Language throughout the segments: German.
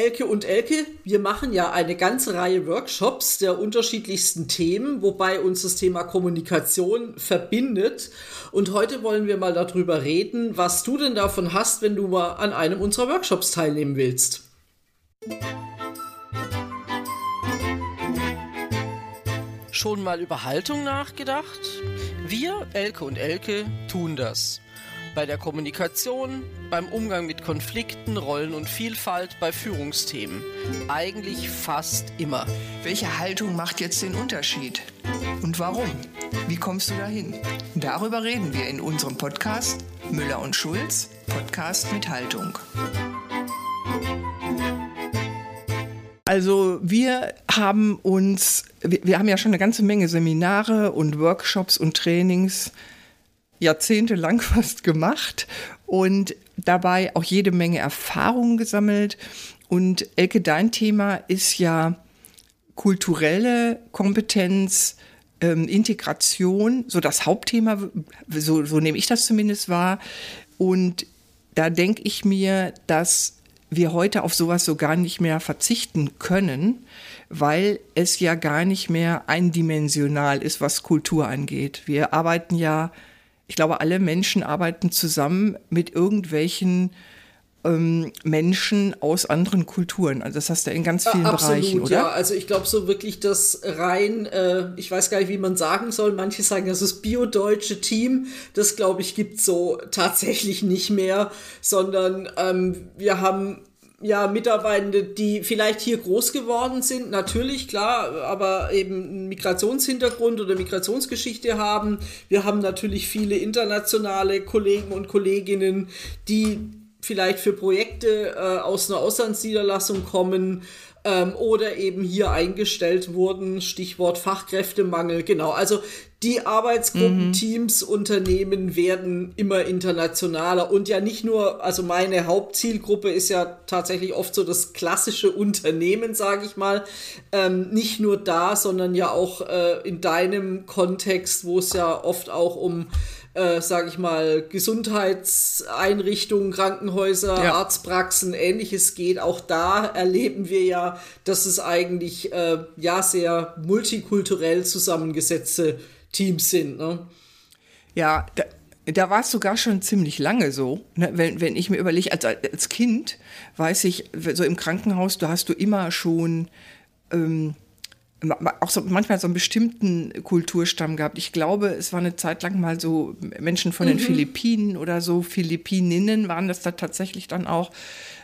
Elke und Elke, wir machen ja eine ganze Reihe Workshops der unterschiedlichsten Themen, wobei uns das Thema Kommunikation verbindet. Und heute wollen wir mal darüber reden, was du denn davon hast, wenn du mal an einem unserer Workshops teilnehmen willst. Schon mal über Haltung nachgedacht? Wir, Elke und Elke, tun das. Bei der Kommunikation, beim Umgang mit Konflikten, Rollen und Vielfalt, bei Führungsthemen. Eigentlich fast immer. Welche Haltung macht jetzt den Unterschied? Und warum? Wie kommst du dahin? Darüber reden wir in unserem Podcast Müller und Schulz, Podcast mit Haltung. Also wir haben uns, wir, wir, haben ja schon eine ganze Menge Seminare und Workshops und Trainings jahrzehntelang fast gemacht und dabei auch jede Menge Erfahrungen gesammelt. Und Elke, dein Thema ist ja kulturelle Kompetenz, ähm, Integration, so das Hauptthema, so, so nehme ich das zumindest wahr. Und da denke ich mir, dass wir heute auf sowas so gar nicht mehr verzichten können, weil es ja gar nicht mehr eindimensional ist, was Kultur angeht. Wir arbeiten ja, ich glaube, alle Menschen arbeiten zusammen mit irgendwelchen ähm, Menschen aus anderen Kulturen. Also das hast du in ganz vielen ja, absolut, Bereichen, oder? Ja, also ich glaube so wirklich das rein, äh, ich weiß gar nicht, wie man sagen soll, manche sagen, das ist biodeutsche Team, das glaube ich gibt so tatsächlich nicht mehr, sondern ähm, wir haben ja, Mitarbeitende, die vielleicht hier groß geworden sind, natürlich, klar, aber eben einen Migrationshintergrund oder Migrationsgeschichte haben. Wir haben natürlich viele internationale Kollegen und Kolleginnen, die vielleicht für Projekte äh, aus einer Auslandsniederlassung kommen ähm, oder eben hier eingestellt wurden. Stichwort Fachkräftemangel. Genau. Also die Arbeitsgruppen, mhm. Teams, Unternehmen werden immer internationaler und ja nicht nur, also meine Hauptzielgruppe ist ja tatsächlich oft so das klassische Unternehmen, sage ich mal, ähm, nicht nur da, sondern ja auch äh, in deinem Kontext, wo es ja oft auch um äh, sage ich mal, Gesundheitseinrichtungen, Krankenhäuser, ja. Arztpraxen, ähnliches geht. Auch da erleben wir ja, dass es eigentlich äh, ja sehr multikulturell zusammengesetzte Teams sind. Ne? Ja, da, da war es sogar schon ziemlich lange so. Ne? Wenn, wenn ich mir überlege, als, als Kind weiß ich, so im Krankenhaus, da hast du immer schon ähm, auch so manchmal so einen bestimmten Kulturstamm gehabt. Ich glaube, es war eine Zeit lang mal so Menschen von den mhm. Philippinen oder so, Philippininnen waren das da tatsächlich dann auch,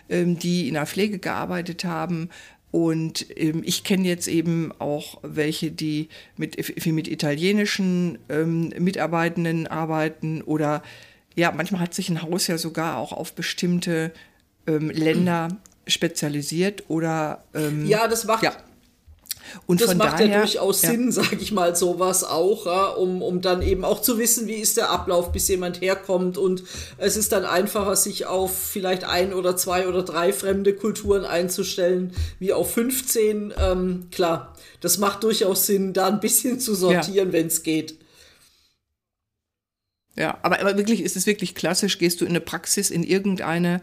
ähm, die in der Pflege gearbeitet haben. Und ähm, ich kenne jetzt eben auch welche, die mit, viel mit italienischen ähm, Mitarbeitenden arbeiten oder ja, manchmal hat sich ein Haus ja sogar auch auf bestimmte ähm, Länder spezialisiert oder ähm, ja, das macht ja. Und das macht daher, ja durchaus ja. Sinn, sage ich mal, sowas auch, ja, um, um dann eben auch zu wissen, wie ist der Ablauf, bis jemand herkommt. Und es ist dann einfacher, sich auf vielleicht ein oder zwei oder drei fremde Kulturen einzustellen, wie auf 15. Ähm, klar, das macht durchaus Sinn, da ein bisschen zu sortieren, ja. wenn es geht. Ja, aber, aber wirklich ist es wirklich klassisch, gehst du in eine Praxis, in irgendeine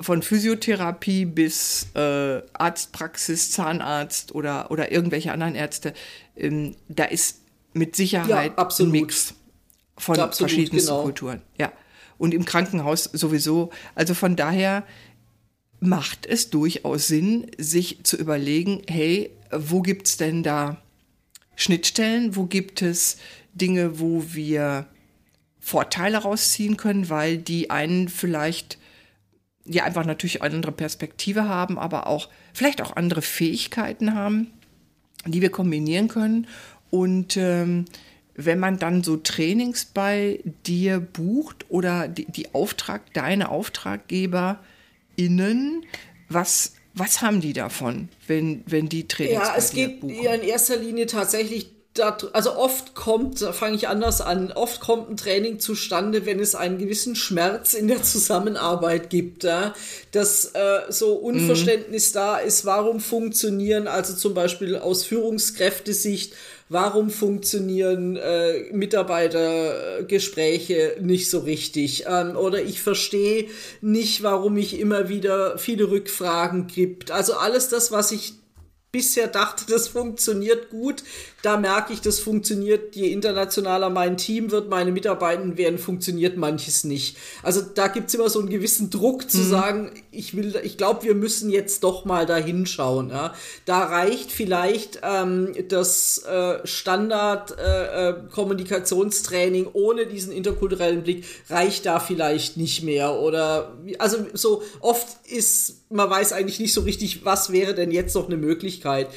von Physiotherapie bis äh, Arztpraxis, Zahnarzt oder, oder irgendwelche anderen Ärzte, ähm, da ist mit Sicherheit ja, ein Mix von absolut, verschiedensten genau. Kulturen. Ja. Und im Krankenhaus sowieso. Also von daher macht es durchaus Sinn, sich zu überlegen, hey, wo gibt es denn da Schnittstellen? Wo gibt es Dinge, wo wir Vorteile rausziehen können, weil die einen vielleicht ja einfach natürlich eine andere Perspektive haben, aber auch vielleicht auch andere Fähigkeiten haben, die wir kombinieren können. Und ähm, wenn man dann so Trainings bei dir bucht oder die, die Auftrag, deine AuftraggeberInnen, was, was haben die davon, wenn, wenn die Trainings Ja, es geht ja in erster Linie tatsächlich also oft kommt, fange ich anders an, oft kommt ein Training zustande, wenn es einen gewissen Schmerz in der Zusammenarbeit gibt, ja? dass äh, so Unverständnis mhm. da ist, warum funktionieren, also zum Beispiel aus Führungskräftesicht, warum funktionieren äh, Mitarbeitergespräche nicht so richtig? Ähm, oder ich verstehe nicht, warum ich immer wieder viele Rückfragen gibt. Also alles das, was ich bisher dachte, das funktioniert gut. Da merke ich, das funktioniert. Je internationaler mein Team wird, meine Mitarbeitenden werden, funktioniert manches nicht. Also da gibt es immer so einen gewissen Druck zu mhm. sagen, ich will, ich glaube, wir müssen jetzt doch mal da hinschauen. Ja. Da reicht vielleicht ähm, das äh, Standard-Kommunikationstraining äh, äh ohne diesen interkulturellen Blick, reicht da vielleicht nicht mehr. Oder also so oft ist man weiß eigentlich nicht so richtig, was wäre denn jetzt noch eine Möglichkeit.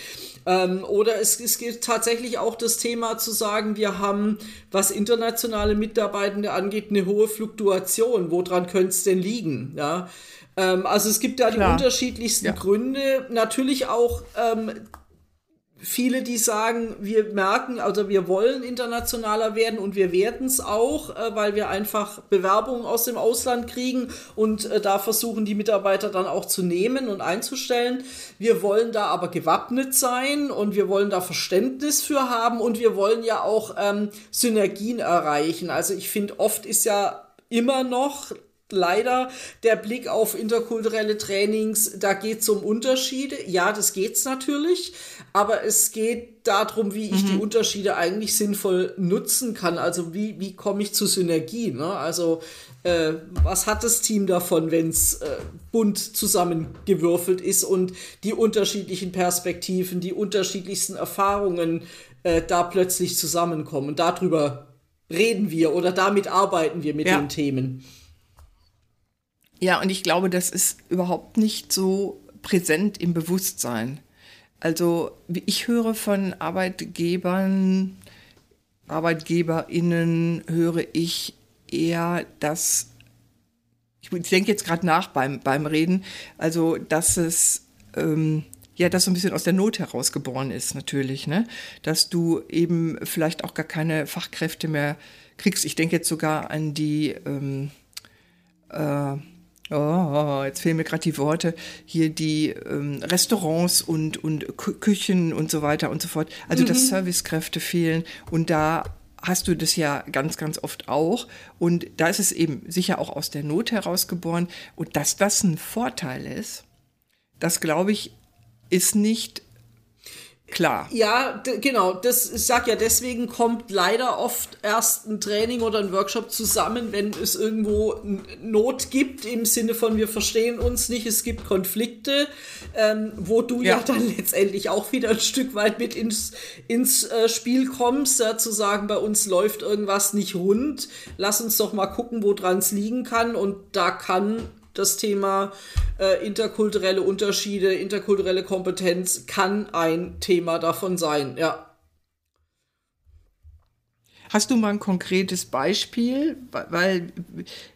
Ähm, oder es, es gibt tatsächlich auch das Thema zu sagen, wir haben, was internationale Mitarbeitende angeht, eine hohe Fluktuation. Woran könnte es denn liegen? Ja. Ähm, also es gibt da Klar. die unterschiedlichsten ja. Gründe. Natürlich auch ähm, viele, die sagen, wir merken, also wir wollen internationaler werden und wir werden es auch, äh, weil wir einfach Bewerbungen aus dem Ausland kriegen und äh, da versuchen die Mitarbeiter dann auch zu nehmen und einzustellen. Wir wollen da aber gewappnet sein und wir wollen da Verständnis für haben und wir wollen ja auch ähm, Synergien erreichen. Also ich finde, oft ist ja immer noch leider der Blick auf interkulturelle Trainings, da geht es um Unterschiede. Ja, das geht's natürlich, aber es geht darum, wie ich mhm. die Unterschiede eigentlich sinnvoll nutzen kann. Also wie, wie komme ich zu Synergien? Ne? Also äh, was hat das Team davon, wenn es äh, bunt zusammengewürfelt ist und die unterschiedlichen Perspektiven, die unterschiedlichsten Erfahrungen äh, da plötzlich zusammenkommen? Und darüber reden wir oder damit arbeiten wir mit ja. den Themen. Ja, und ich glaube, das ist überhaupt nicht so präsent im Bewusstsein. Also ich höre von Arbeitgebern, ArbeitgeberInnen höre ich eher, dass, ich denke jetzt gerade nach beim, beim Reden, also dass es, ähm, ja, das so ein bisschen aus der Not herausgeboren ist natürlich, ne? Dass du eben vielleicht auch gar keine Fachkräfte mehr kriegst. Ich denke jetzt sogar an die, ähm, äh, Oh, jetzt fehlen mir gerade die Worte. Hier die ähm, Restaurants und, und Küchen und so weiter und so fort. Also, mhm. dass Servicekräfte fehlen. Und da hast du das ja ganz, ganz oft auch. Und da ist es eben sicher auch aus der Not herausgeboren. Und dass das ein Vorteil ist, das glaube ich, ist nicht Klar. Ja, genau. Das, ich sag ja, deswegen kommt leider oft erst ein Training oder ein Workshop zusammen, wenn es irgendwo Not gibt, im Sinne von wir verstehen uns nicht, es gibt Konflikte, ähm, wo du ja. ja. dann letztendlich auch wieder ein Stück weit mit ins, ins äh, Spiel kommst, ja, zu sagen, bei uns läuft irgendwas nicht rund, lass uns doch mal gucken, woran es liegen kann. Und da kann das Thema äh, interkulturelle Unterschiede, interkulturelle Kompetenz kann ein Thema davon sein, ja. Hast du mal ein konkretes Beispiel? Weil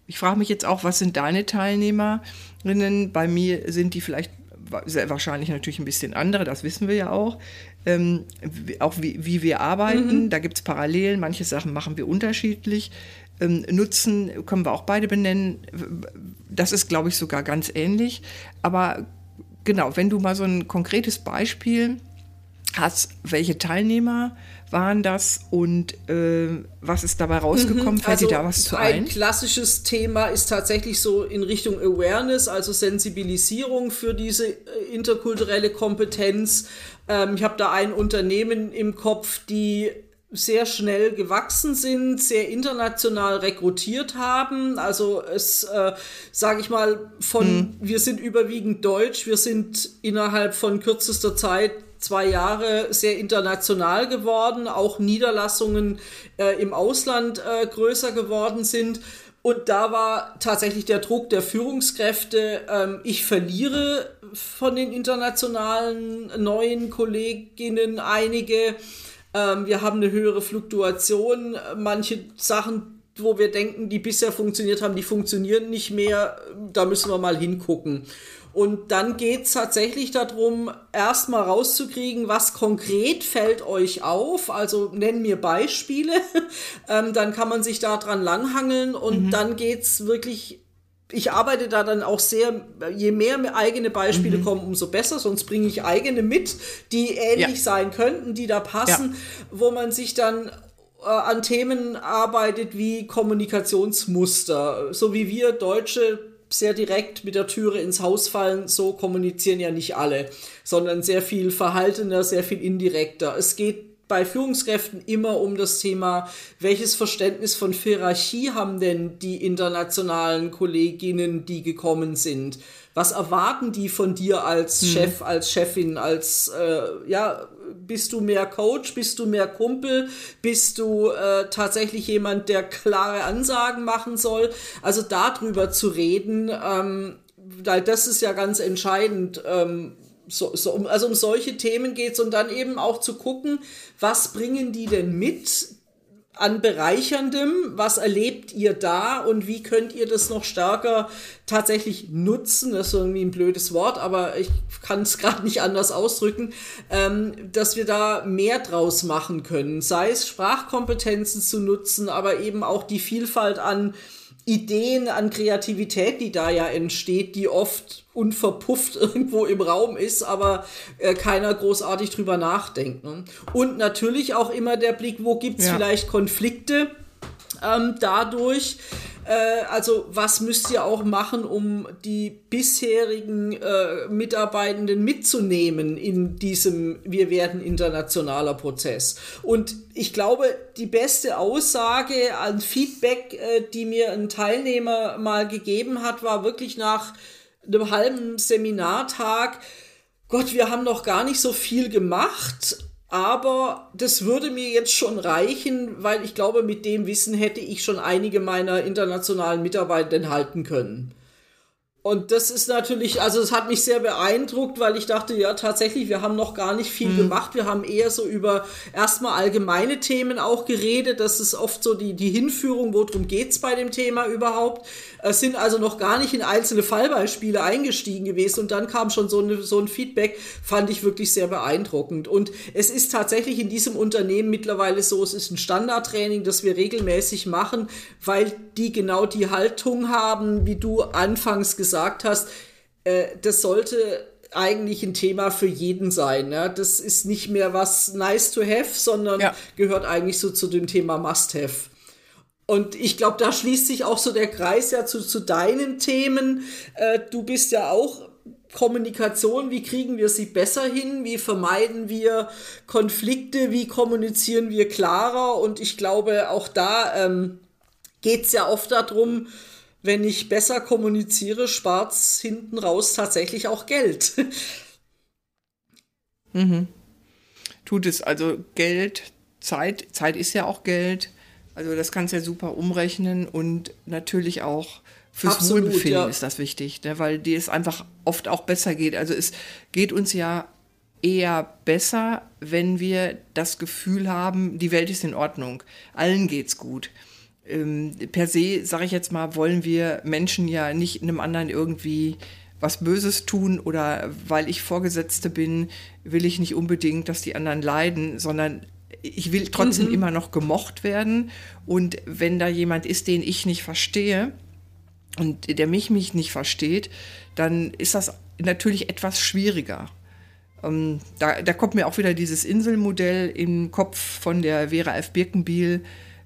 ich frage mich jetzt auch, was sind deine Teilnehmerinnen? Bei mir sind die vielleicht sehr wahrscheinlich natürlich ein bisschen andere, das wissen wir ja auch. Ähm, auch wie, wie wir arbeiten, mhm. da gibt es Parallelen, manche Sachen machen wir unterschiedlich. Ähm, Nutzen können wir auch beide benennen. Das ist, glaube ich, sogar ganz ähnlich. Aber genau, wenn du mal so ein konkretes Beispiel hast, welche Teilnehmer waren das und äh, was ist dabei rausgekommen? Mhm, Fällt also dir da was zu ein? Ein klassisches Thema ist tatsächlich so in Richtung Awareness, also Sensibilisierung für diese äh, interkulturelle Kompetenz. Ähm, ich habe da ein Unternehmen im Kopf, die sehr schnell gewachsen sind, sehr international rekrutiert haben. Also es, äh, sage ich mal, von hm. wir sind überwiegend deutsch, wir sind innerhalb von kürzester Zeit zwei Jahre sehr international geworden, auch Niederlassungen äh, im Ausland äh, größer geworden sind. Und da war tatsächlich der Druck der Führungskräfte, ähm, ich verliere von den internationalen neuen Kolleginnen einige ähm, wir haben eine höhere Fluktuation. Manche Sachen, wo wir denken, die bisher funktioniert haben, die funktionieren nicht mehr. Da müssen wir mal hingucken. Und dann geht es tatsächlich darum, erstmal rauszukriegen, was konkret fällt euch auf. Also nennen mir Beispiele. ähm, dann kann man sich daran langhangeln und mhm. dann geht es wirklich ich arbeite da dann auch sehr, je mehr eigene Beispiele mhm. kommen, umso besser, sonst bringe ich eigene mit, die ähnlich ja. sein könnten, die da passen, ja. wo man sich dann äh, an Themen arbeitet wie Kommunikationsmuster, so wie wir Deutsche sehr direkt mit der Türe ins Haus fallen, so kommunizieren ja nicht alle, sondern sehr viel verhaltener, sehr viel indirekter. Es geht bei Führungskräften immer um das Thema, welches Verständnis von Hierarchie haben denn die internationalen Kolleginnen, die gekommen sind? Was erwarten die von dir als hm. Chef, als Chefin, als äh, ja, bist du mehr Coach, bist du mehr Kumpel, bist du äh, tatsächlich jemand, der klare Ansagen machen soll? Also darüber zu reden, ähm, das ist ja ganz entscheidend. Ähm, so, so, also um solche Themen geht es und dann eben auch zu gucken, was bringen die denn mit, an Bereicherndem? Was erlebt ihr da und wie könnt ihr das noch stärker tatsächlich nutzen? Das ist irgendwie ein blödes Wort, aber ich kann es gerade nicht anders ausdrücken, ähm, dass wir da mehr draus machen können. Sei es Sprachkompetenzen zu nutzen, aber eben auch die Vielfalt an Ideen, an Kreativität, die da ja entsteht, die oft unverpufft irgendwo im Raum ist, aber äh, keiner großartig drüber nachdenkt. Ne? Und natürlich auch immer der Blick, wo gibt's ja. vielleicht Konflikte ähm, dadurch, äh, also was müsst ihr auch machen, um die bisherigen äh, Mitarbeitenden mitzunehmen in diesem Wir werden internationaler Prozess. Und ich glaube, die beste Aussage an Feedback, äh, die mir ein Teilnehmer mal gegeben hat, war wirklich nach einem halben Seminartag, Gott, wir haben noch gar nicht so viel gemacht, aber das würde mir jetzt schon reichen, weil ich glaube, mit dem Wissen hätte ich schon einige meiner internationalen Mitarbeiter halten können. Und das ist natürlich, also es hat mich sehr beeindruckt, weil ich dachte, ja, tatsächlich, wir haben noch gar nicht viel mhm. gemacht. Wir haben eher so über erstmal allgemeine Themen auch geredet. Das ist oft so die, die Hinführung, worum geht's bei dem Thema überhaupt. Es sind also noch gar nicht in einzelne Fallbeispiele eingestiegen gewesen und dann kam schon so, eine, so ein Feedback, fand ich wirklich sehr beeindruckend. Und es ist tatsächlich in diesem Unternehmen mittlerweile so, es ist ein Standardtraining, das wir regelmäßig machen, weil die genau die Haltung haben, wie du anfangs gesagt hast. Äh, das sollte eigentlich ein Thema für jeden sein. Ne? Das ist nicht mehr was nice to have, sondern ja. gehört eigentlich so zu dem Thema must have. Und ich glaube, da schließt sich auch so der Kreis ja zu, zu deinen Themen. Äh, du bist ja auch Kommunikation, wie kriegen wir sie besser hin? Wie vermeiden wir Konflikte? Wie kommunizieren wir klarer? Und ich glaube, auch da ähm, geht es ja oft darum, wenn ich besser kommuniziere, spart es hinten raus tatsächlich auch Geld. mhm. Tut es also Geld, Zeit, Zeit ist ja auch Geld. Also das kannst du ja super umrechnen und natürlich auch fürs Absolut, Wohlbefinden ja. ist das wichtig, ne? weil dir es einfach oft auch besser geht. Also es geht uns ja eher besser, wenn wir das Gefühl haben, die Welt ist in Ordnung, allen geht's gut. Ähm, per se, sage ich jetzt mal, wollen wir Menschen ja nicht einem anderen irgendwie was Böses tun oder weil ich Vorgesetzte bin, will ich nicht unbedingt, dass die anderen leiden, sondern ich will trotzdem mhm. immer noch gemocht werden. Und wenn da jemand ist, den ich nicht verstehe und der mich, mich nicht versteht, dann ist das natürlich etwas schwieriger. Ähm, da, da kommt mir auch wieder dieses Inselmodell im Kopf von der Vera F. Birkenbiel,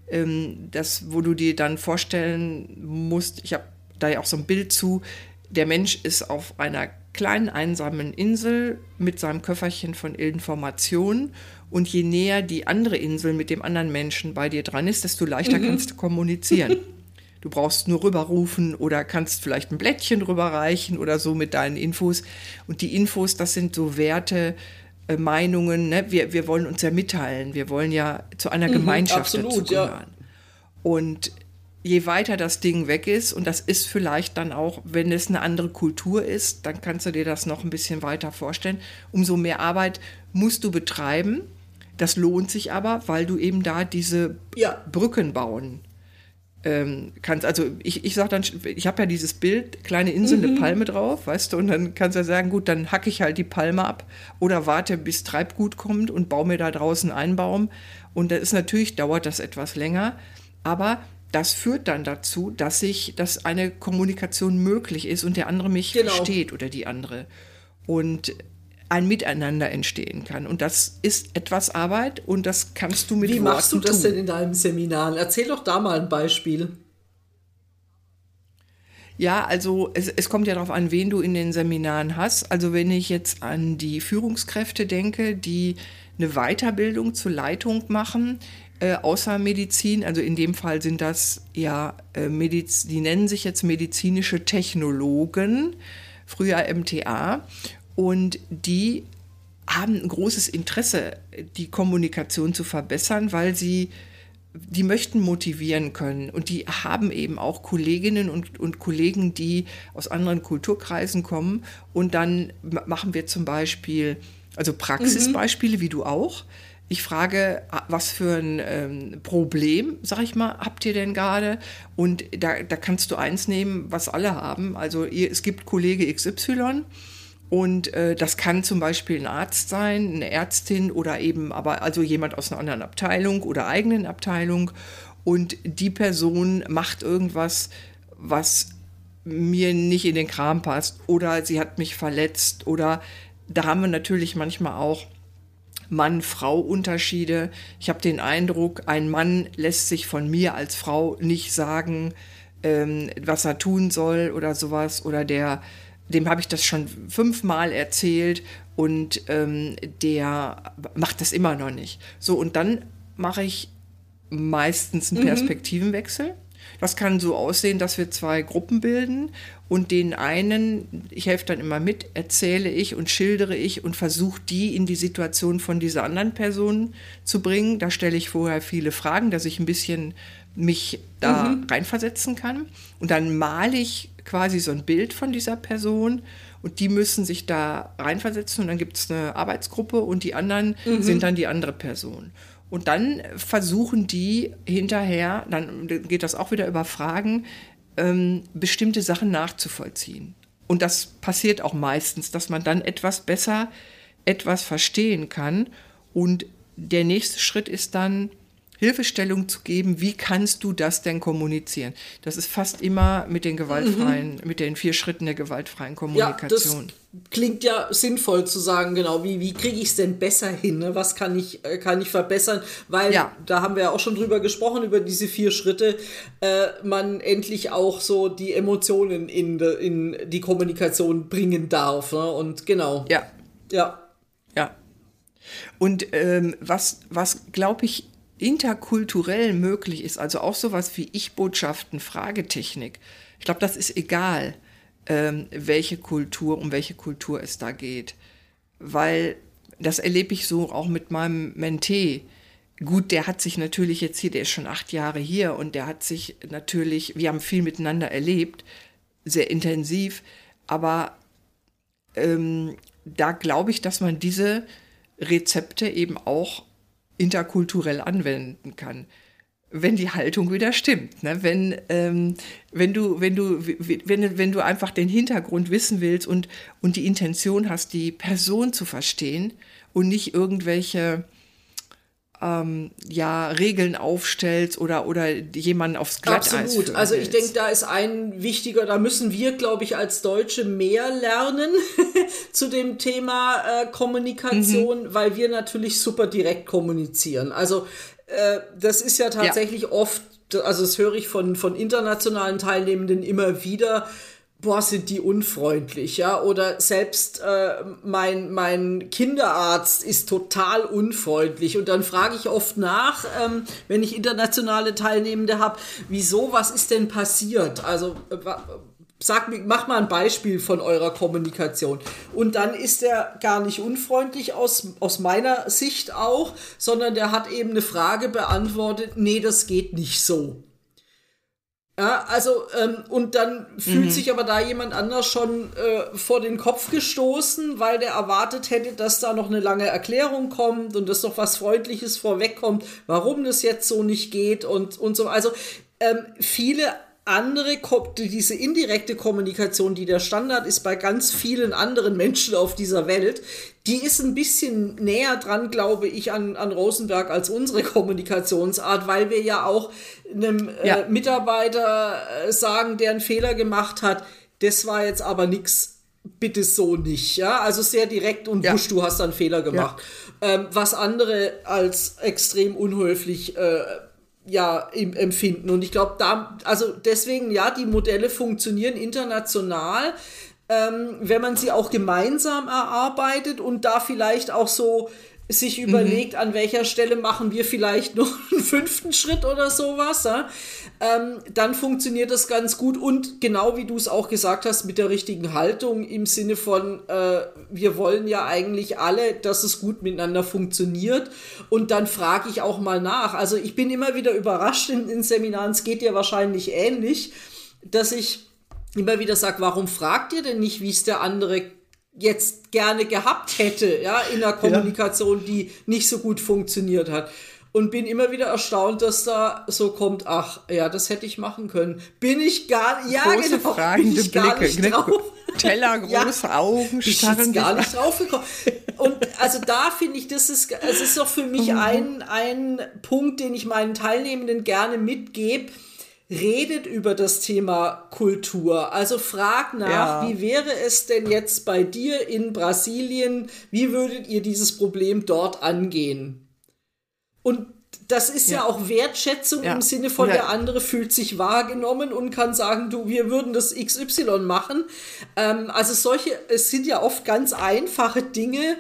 ähm, das, wo du dir dann vorstellen musst, ich habe da ja auch so ein Bild zu, der Mensch ist auf einer kleinen einsamen Insel mit seinem Köfferchen von Informationen und je näher die andere Insel mit dem anderen Menschen bei dir dran ist, desto leichter mhm. kannst du kommunizieren. Du brauchst nur rüberrufen oder kannst vielleicht ein Blättchen rüberreichen oder so mit deinen Infos. Und die Infos, das sind so Werte, äh, Meinungen. Ne? Wir, wir wollen uns ja mitteilen. Wir wollen ja zu einer mhm, Gemeinschaft absolut, dazugehören. Ja. Und je weiter das Ding weg ist, und das ist vielleicht dann auch, wenn es eine andere Kultur ist, dann kannst du dir das noch ein bisschen weiter vorstellen, umso mehr Arbeit musst du betreiben. Das lohnt sich aber, weil du eben da diese ja. Brücken bauen ähm, kannst, also ich, ich sage dann, ich habe ja dieses Bild, kleine Insel, mhm. eine Palme drauf, weißt du, und dann kannst du ja sagen, gut, dann hacke ich halt die Palme ab oder warte, bis Treibgut kommt und baue mir da draußen einen Baum. Und da ist natürlich, dauert das etwas länger, aber das führt dann dazu, dass ich, dass eine Kommunikation möglich ist und der andere mich genau. versteht oder die andere. Und ein Miteinander entstehen kann. Und das ist etwas Arbeit und das kannst du mit Wie Worten machst du das tun. denn in deinem Seminar? Erzähl doch da mal ein Beispiel. Ja, also es, es kommt ja darauf an, wen du in den Seminaren hast. Also wenn ich jetzt an die Führungskräfte denke, die eine Weiterbildung zur Leitung machen, äh, außer Medizin, also in dem Fall sind das ja, äh, Mediz die nennen sich jetzt medizinische Technologen, früher MTA. Und die haben ein großes Interesse, die Kommunikation zu verbessern, weil sie die möchten motivieren können. Und die haben eben auch Kolleginnen und, und Kollegen, die aus anderen Kulturkreisen kommen. Und dann machen wir zum Beispiel, also Praxisbeispiele, mhm. wie du auch. Ich frage, was für ein ähm, Problem, sag ich mal, habt ihr denn gerade? Und da, da kannst du eins nehmen, was alle haben. Also ihr, es gibt Kollege XY und äh, das kann zum Beispiel ein Arzt sein, eine Ärztin oder eben aber also jemand aus einer anderen Abteilung oder eigenen Abteilung. Und die Person macht irgendwas, was mir nicht in den Kram passt oder sie hat mich verletzt oder da haben wir natürlich manchmal auch Mann-Frau-Unterschiede. Ich habe den Eindruck, ein Mann lässt sich von mir als Frau nicht sagen, ähm, was er tun soll oder sowas oder der dem habe ich das schon fünfmal erzählt und ähm, der macht das immer noch nicht. So, und dann mache ich meistens einen mhm. Perspektivenwechsel. Das kann so aussehen, dass wir zwei Gruppen bilden und den einen, ich helfe dann immer mit, erzähle ich und schildere ich und versuche die in die Situation von dieser anderen Person zu bringen. Da stelle ich vorher viele Fragen, dass ich ein bisschen mich da mhm. reinversetzen kann. Und dann male ich quasi so ein Bild von dieser Person und die müssen sich da reinversetzen und dann gibt es eine Arbeitsgruppe und die anderen mhm. sind dann die andere Person. Und dann versuchen die hinterher, dann geht das auch wieder über Fragen, ähm, bestimmte Sachen nachzuvollziehen. Und das passiert auch meistens, dass man dann etwas besser etwas verstehen kann. Und der nächste Schritt ist dann, Hilfestellung zu geben, wie kannst du das denn kommunizieren? Das ist fast immer mit den gewaltfreien, mhm. mit den vier Schritten der gewaltfreien Kommunikation. Ja, das klingt ja sinnvoll zu sagen, genau, wie, wie kriege ich es denn besser hin? Ne? Was kann ich, äh, kann ich verbessern? Weil, ja. da haben wir ja auch schon drüber gesprochen, über diese vier Schritte, äh, man endlich auch so die Emotionen in, de, in die Kommunikation bringen darf. Ne? Und genau. Ja. Ja. Ja. Und ähm, was, was glaube ich, interkulturell möglich ist, also auch sowas wie Ich-Botschaften, Fragetechnik, ich glaube, das ist egal, ähm, welche Kultur, um welche Kultur es da geht. Weil das erlebe ich so auch mit meinem Mentee. Gut, der hat sich natürlich jetzt hier, der ist schon acht Jahre hier und der hat sich natürlich, wir haben viel miteinander erlebt, sehr intensiv, aber ähm, da glaube ich, dass man diese Rezepte eben auch interkulturell anwenden kann wenn die Haltung wieder stimmt. Ne? Wenn, ähm, wenn, du, wenn, du, wenn, wenn du einfach den Hintergrund wissen willst und, und die Intention hast, die Person zu verstehen und nicht irgendwelche ähm, ja, Regeln aufstellst oder, oder jemanden aufs Glatteis Absolut. Also ich denke, da ist ein wichtiger, da müssen wir, glaube ich, als Deutsche mehr lernen zu dem Thema äh, Kommunikation, mhm. weil wir natürlich super direkt kommunizieren. Also äh, das ist ja tatsächlich ja. oft, also das höre ich von, von internationalen Teilnehmenden immer wieder, boah, sind die unfreundlich, ja, oder selbst äh, mein, mein Kinderarzt ist total unfreundlich und dann frage ich oft nach, ähm, wenn ich internationale Teilnehmende habe, wieso, was ist denn passiert? Also, äh, Sag mach mal ein Beispiel von eurer Kommunikation. Und dann ist er gar nicht unfreundlich aus, aus meiner Sicht auch, sondern der hat eben eine Frage beantwortet, nee, das geht nicht so. Ja, also, ähm, und dann fühlt mhm. sich aber da jemand anders schon äh, vor den Kopf gestoßen, weil der erwartet hätte, dass da noch eine lange Erklärung kommt und dass noch was Freundliches vorwegkommt, warum das jetzt so nicht geht und, und so. Also, ähm, viele andere, diese indirekte Kommunikation, die der Standard ist bei ganz vielen anderen Menschen auf dieser Welt, die ist ein bisschen näher dran, glaube ich, an, an Rosenberg als unsere Kommunikationsart, weil wir ja auch einem äh, ja. äh, Mitarbeiter sagen, der einen Fehler gemacht hat, das war jetzt aber nichts bitte so nicht, ja, also sehr direkt und ja. Busch, du hast einen Fehler gemacht. Ja. Ähm, was andere als extrem unhöflich äh, ja, im empfinden. Und ich glaube, da, also deswegen, ja, die Modelle funktionieren international, ähm, wenn man sie auch gemeinsam erarbeitet und da vielleicht auch so sich mhm. überlegt, mhm. an welcher Stelle machen wir vielleicht noch einen fünften Schritt oder sowas, ja? ähm, dann funktioniert das ganz gut. Und genau wie du es auch gesagt hast, mit der richtigen Haltung im Sinne von, äh, wir wollen ja eigentlich alle, dass es gut miteinander funktioniert. Und dann frage ich auch mal nach. Also ich bin immer wieder überrascht in, in Seminaren, es geht dir wahrscheinlich ähnlich, dass ich immer wieder sage, warum fragt ihr denn nicht, wie es der andere jetzt gerne gehabt hätte, ja, in der Kommunikation, ja. die nicht so gut funktioniert hat. Und bin immer wieder erstaunt, dass da so kommt, ach, ja, das hätte ich machen können. Bin ich gar, ja, Große genau, fragende bin ich Blicke, drauf. Teller, große ja, Augen, starren. gar nicht drauf gekommen. Und also da finde ich, das ist, es ist doch für mich mhm. ein, ein Punkt, den ich meinen Teilnehmenden gerne mitgebe redet über das Thema Kultur. Also frag nach, ja. wie wäre es denn jetzt bei dir in Brasilien? Wie würdet ihr dieses Problem dort angehen? Und das ist ja, ja auch Wertschätzung ja. im Sinne von, der andere fühlt sich wahrgenommen und kann sagen, du, wir würden das XY machen. Ähm, also solche, es sind ja oft ganz einfache Dinge,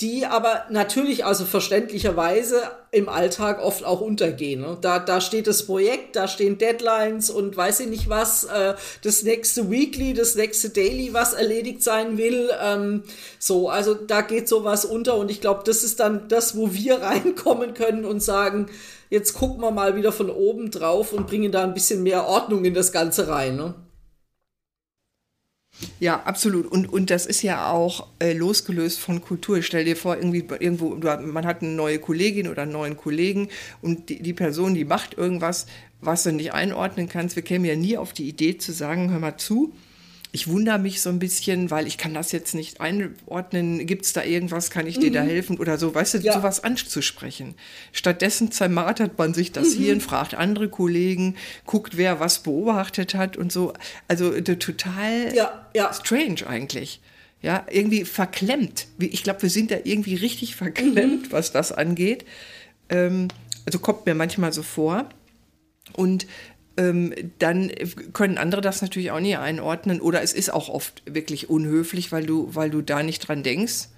die aber natürlich, also verständlicherweise im Alltag oft auch untergehen. Ne? Da, da steht das Projekt, da stehen Deadlines und weiß ich nicht was, äh, das nächste Weekly, das nächste Daily, was erledigt sein will. Ähm, so, also da geht sowas unter und ich glaube, das ist dann das, wo wir reinkommen können und sagen, jetzt gucken wir mal wieder von oben drauf und bringen da ein bisschen mehr Ordnung in das Ganze rein. Ne? Ja, absolut. Und, und das ist ja auch äh, losgelöst von Kultur. Ich stell dir vor, irgendwie irgendwo, man hat eine neue Kollegin oder einen neuen Kollegen und die, die Person, die macht irgendwas, was du nicht einordnen kannst. Wir kämen ja nie auf die Idee zu sagen, hör mal zu, ich wundere mich so ein bisschen, weil ich kann das jetzt nicht einordnen. Gibt es da irgendwas, kann ich dir da mhm. helfen oder so, weißt du, ja. sowas anzusprechen. Stattdessen zermartert man sich das mhm. Hirn, fragt andere Kollegen, guckt, wer was beobachtet hat und so. Also total ja, ja. strange eigentlich. Ja, irgendwie verklemmt. Ich glaube, wir sind da irgendwie richtig verklemmt, mhm. was das angeht. Ähm, also kommt mir manchmal so vor. Und ähm, dann können andere das natürlich auch nie einordnen. Oder es ist auch oft wirklich unhöflich, weil du, weil du da nicht dran denkst.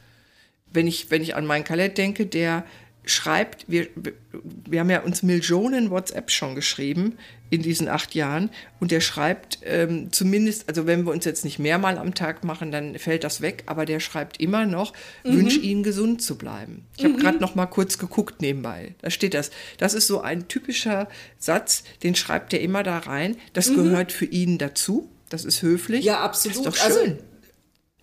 Wenn ich, wenn ich an meinen Kalett denke, der schreibt, wir, wir haben ja uns Millionen WhatsApp schon geschrieben in diesen acht Jahren und der schreibt ähm, zumindest, also wenn wir uns jetzt nicht mehrmal am Tag machen, dann fällt das weg, aber der schreibt immer noch, mhm. wünsche Ihnen gesund zu bleiben. Ich habe mhm. gerade noch mal kurz geguckt nebenbei, da steht das. Das ist so ein typischer Satz, den schreibt er immer da rein. Das mhm. gehört für ihn dazu. Das ist höflich. Ja, absolut. Das ist doch schön. Also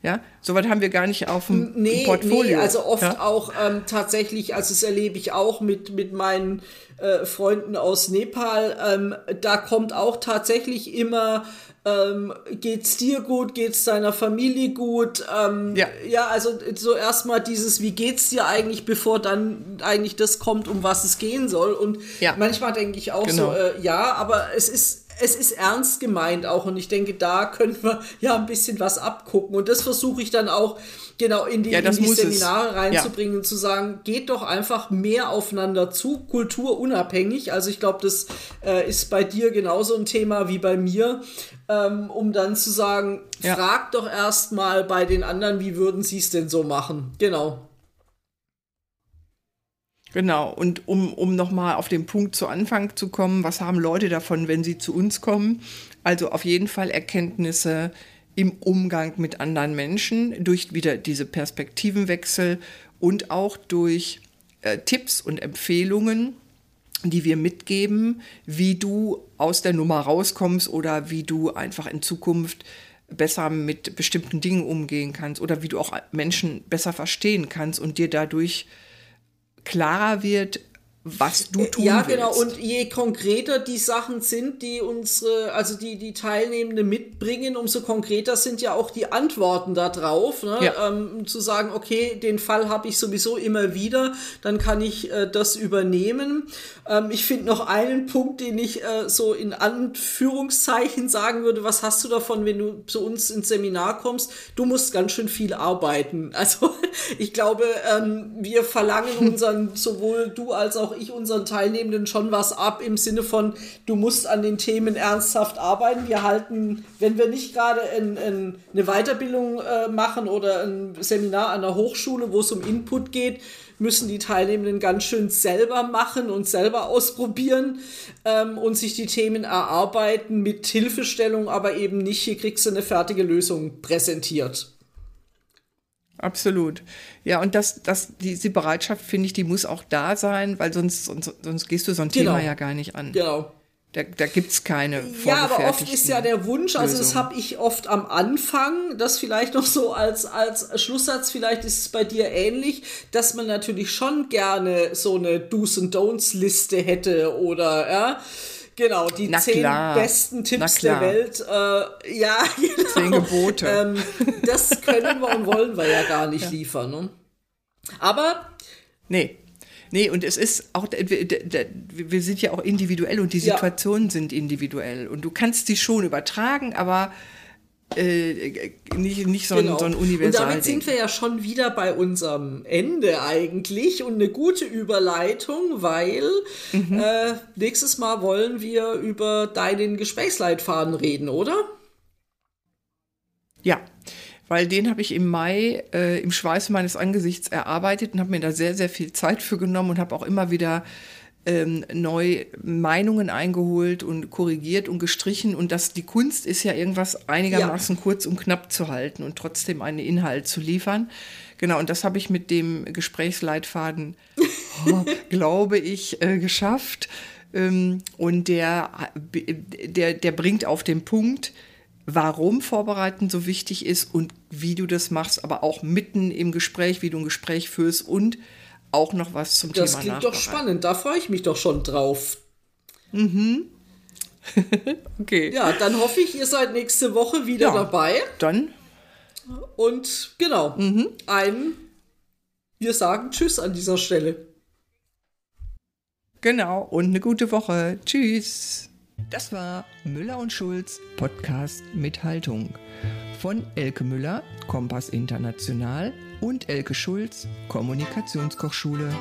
ja, soweit haben wir gar nicht auf dem nee, Portfolio. Nee, also oft ja? auch ähm, tatsächlich, also das erlebe ich auch mit, mit meinen äh, Freunden aus Nepal, ähm, da kommt auch tatsächlich immer, ähm, geht's dir gut, geht's deiner Familie gut? Ähm, ja. ja, also so erstmal dieses, wie geht's dir eigentlich, bevor dann eigentlich das kommt, um was es gehen soll. Und ja. manchmal denke ich auch genau. so, äh, ja, aber es ist es ist ernst gemeint auch und ich denke, da können wir ja ein bisschen was abgucken und das versuche ich dann auch genau in die, ja, in die Seminare es. reinzubringen ja. und zu sagen, geht doch einfach mehr aufeinander zu, kulturunabhängig. Also ich glaube, das äh, ist bei dir genauso ein Thema wie bei mir, ähm, um dann zu sagen, ja. frag doch erst mal bei den anderen, wie würden sie es denn so machen. Genau. Genau, und um, um nochmal auf den Punkt zu Anfang zu kommen, was haben Leute davon, wenn sie zu uns kommen? Also auf jeden Fall Erkenntnisse im Umgang mit anderen Menschen, durch wieder diese Perspektivenwechsel und auch durch äh, Tipps und Empfehlungen, die wir mitgeben, wie du aus der Nummer rauskommst oder wie du einfach in Zukunft besser mit bestimmten Dingen umgehen kannst oder wie du auch Menschen besser verstehen kannst und dir dadurch klarer wird, was du tun Ja, willst. genau. Und je konkreter die Sachen sind, die unsere, also die, die Teilnehmenden mitbringen, umso konkreter sind ja auch die Antworten darauf. Ne? Ja. Ähm, zu sagen, okay, den Fall habe ich sowieso immer wieder, dann kann ich äh, das übernehmen. Ähm, ich finde noch einen Punkt, den ich äh, so in Anführungszeichen sagen würde, was hast du davon, wenn du zu uns ins Seminar kommst? Du musst ganz schön viel arbeiten. Also ich glaube, ähm, wir verlangen unseren, sowohl du als auch ich, unseren Teilnehmenden schon was ab im Sinne von, du musst an den Themen ernsthaft arbeiten. Wir halten, wenn wir nicht gerade ein, ein, eine Weiterbildung äh, machen oder ein Seminar an der Hochschule, wo es um Input geht, müssen die Teilnehmenden ganz schön selber machen und selber ausprobieren ähm, und sich die Themen erarbeiten mit Hilfestellung, aber eben nicht, hier kriegst du eine fertige Lösung präsentiert. Absolut. Ja, und das, das, diese Bereitschaft, finde ich, die muss auch da sein, weil sonst, sonst, sonst gehst du so ein Genau. Thema ja gar nicht an. Genau. Da, da gibt es keine Ja, aber oft ist ja der Wunsch, also das Lösungen. habe ich oft am Anfang, das vielleicht noch so als, als Schlusssatz, vielleicht ist es bei dir ähnlich, dass man natürlich schon gerne so eine Do's and Don'ts Liste hätte oder ja. Genau, die Na zehn klar. besten Tipps der Welt. Äh, ja, genau. Zehn Gebote. Ähm, das können wir und wollen wir ja gar nicht liefern. Ne? Aber Nee. Nee, und es ist auch, wir sind ja auch individuell und die Ja. Situationen sind individuell. Und du kannst die schon übertragen, aber äh, nicht, nicht so, ein, so ein Genau. Und Universal. damit sind wir ja schon wieder bei unserem Ende eigentlich und eine gute Überleitung, weil Mhm. äh, nächstes Mal wollen wir über deinen Gesprächsleitfaden reden, oder? Ja, weil den habe ich im Mai äh, im Schweiß meines Angesichts erarbeitet und habe mir da sehr, sehr viel Zeit für genommen und habe auch immer wieder ähm, neu Meinungen eingeholt und korrigiert und gestrichen. Und das, die Kunst ist ja irgendwas einigermaßen kurz und knapp zu halten und trotzdem einen Inhalt zu liefern. Genau, und das habe ich mit dem Gesprächsleitfaden, oh, glaube ich, äh, geschafft. Ähm, und der, der, der bringt auf den Punkt, warum Vorbereiten so wichtig ist und wie du das machst, aber auch mitten im Gespräch, wie du ein Gespräch führst und auch noch was zum Das Thema klingt doch spannend, da freue ich mich doch schon drauf. Okay, Ja, dann hoffe ich, ihr seid nächste Woche wieder Ja. dabei. dann Und genau, Mhm. ein, wir sagen Tschüss an dieser Stelle. genau und eine gute Woche. Tschüss. Das war Müller und Schulz Podcast mit Haltung von Elke Müller, Kompass International und Elke Schulz, Kommunikationskochschule.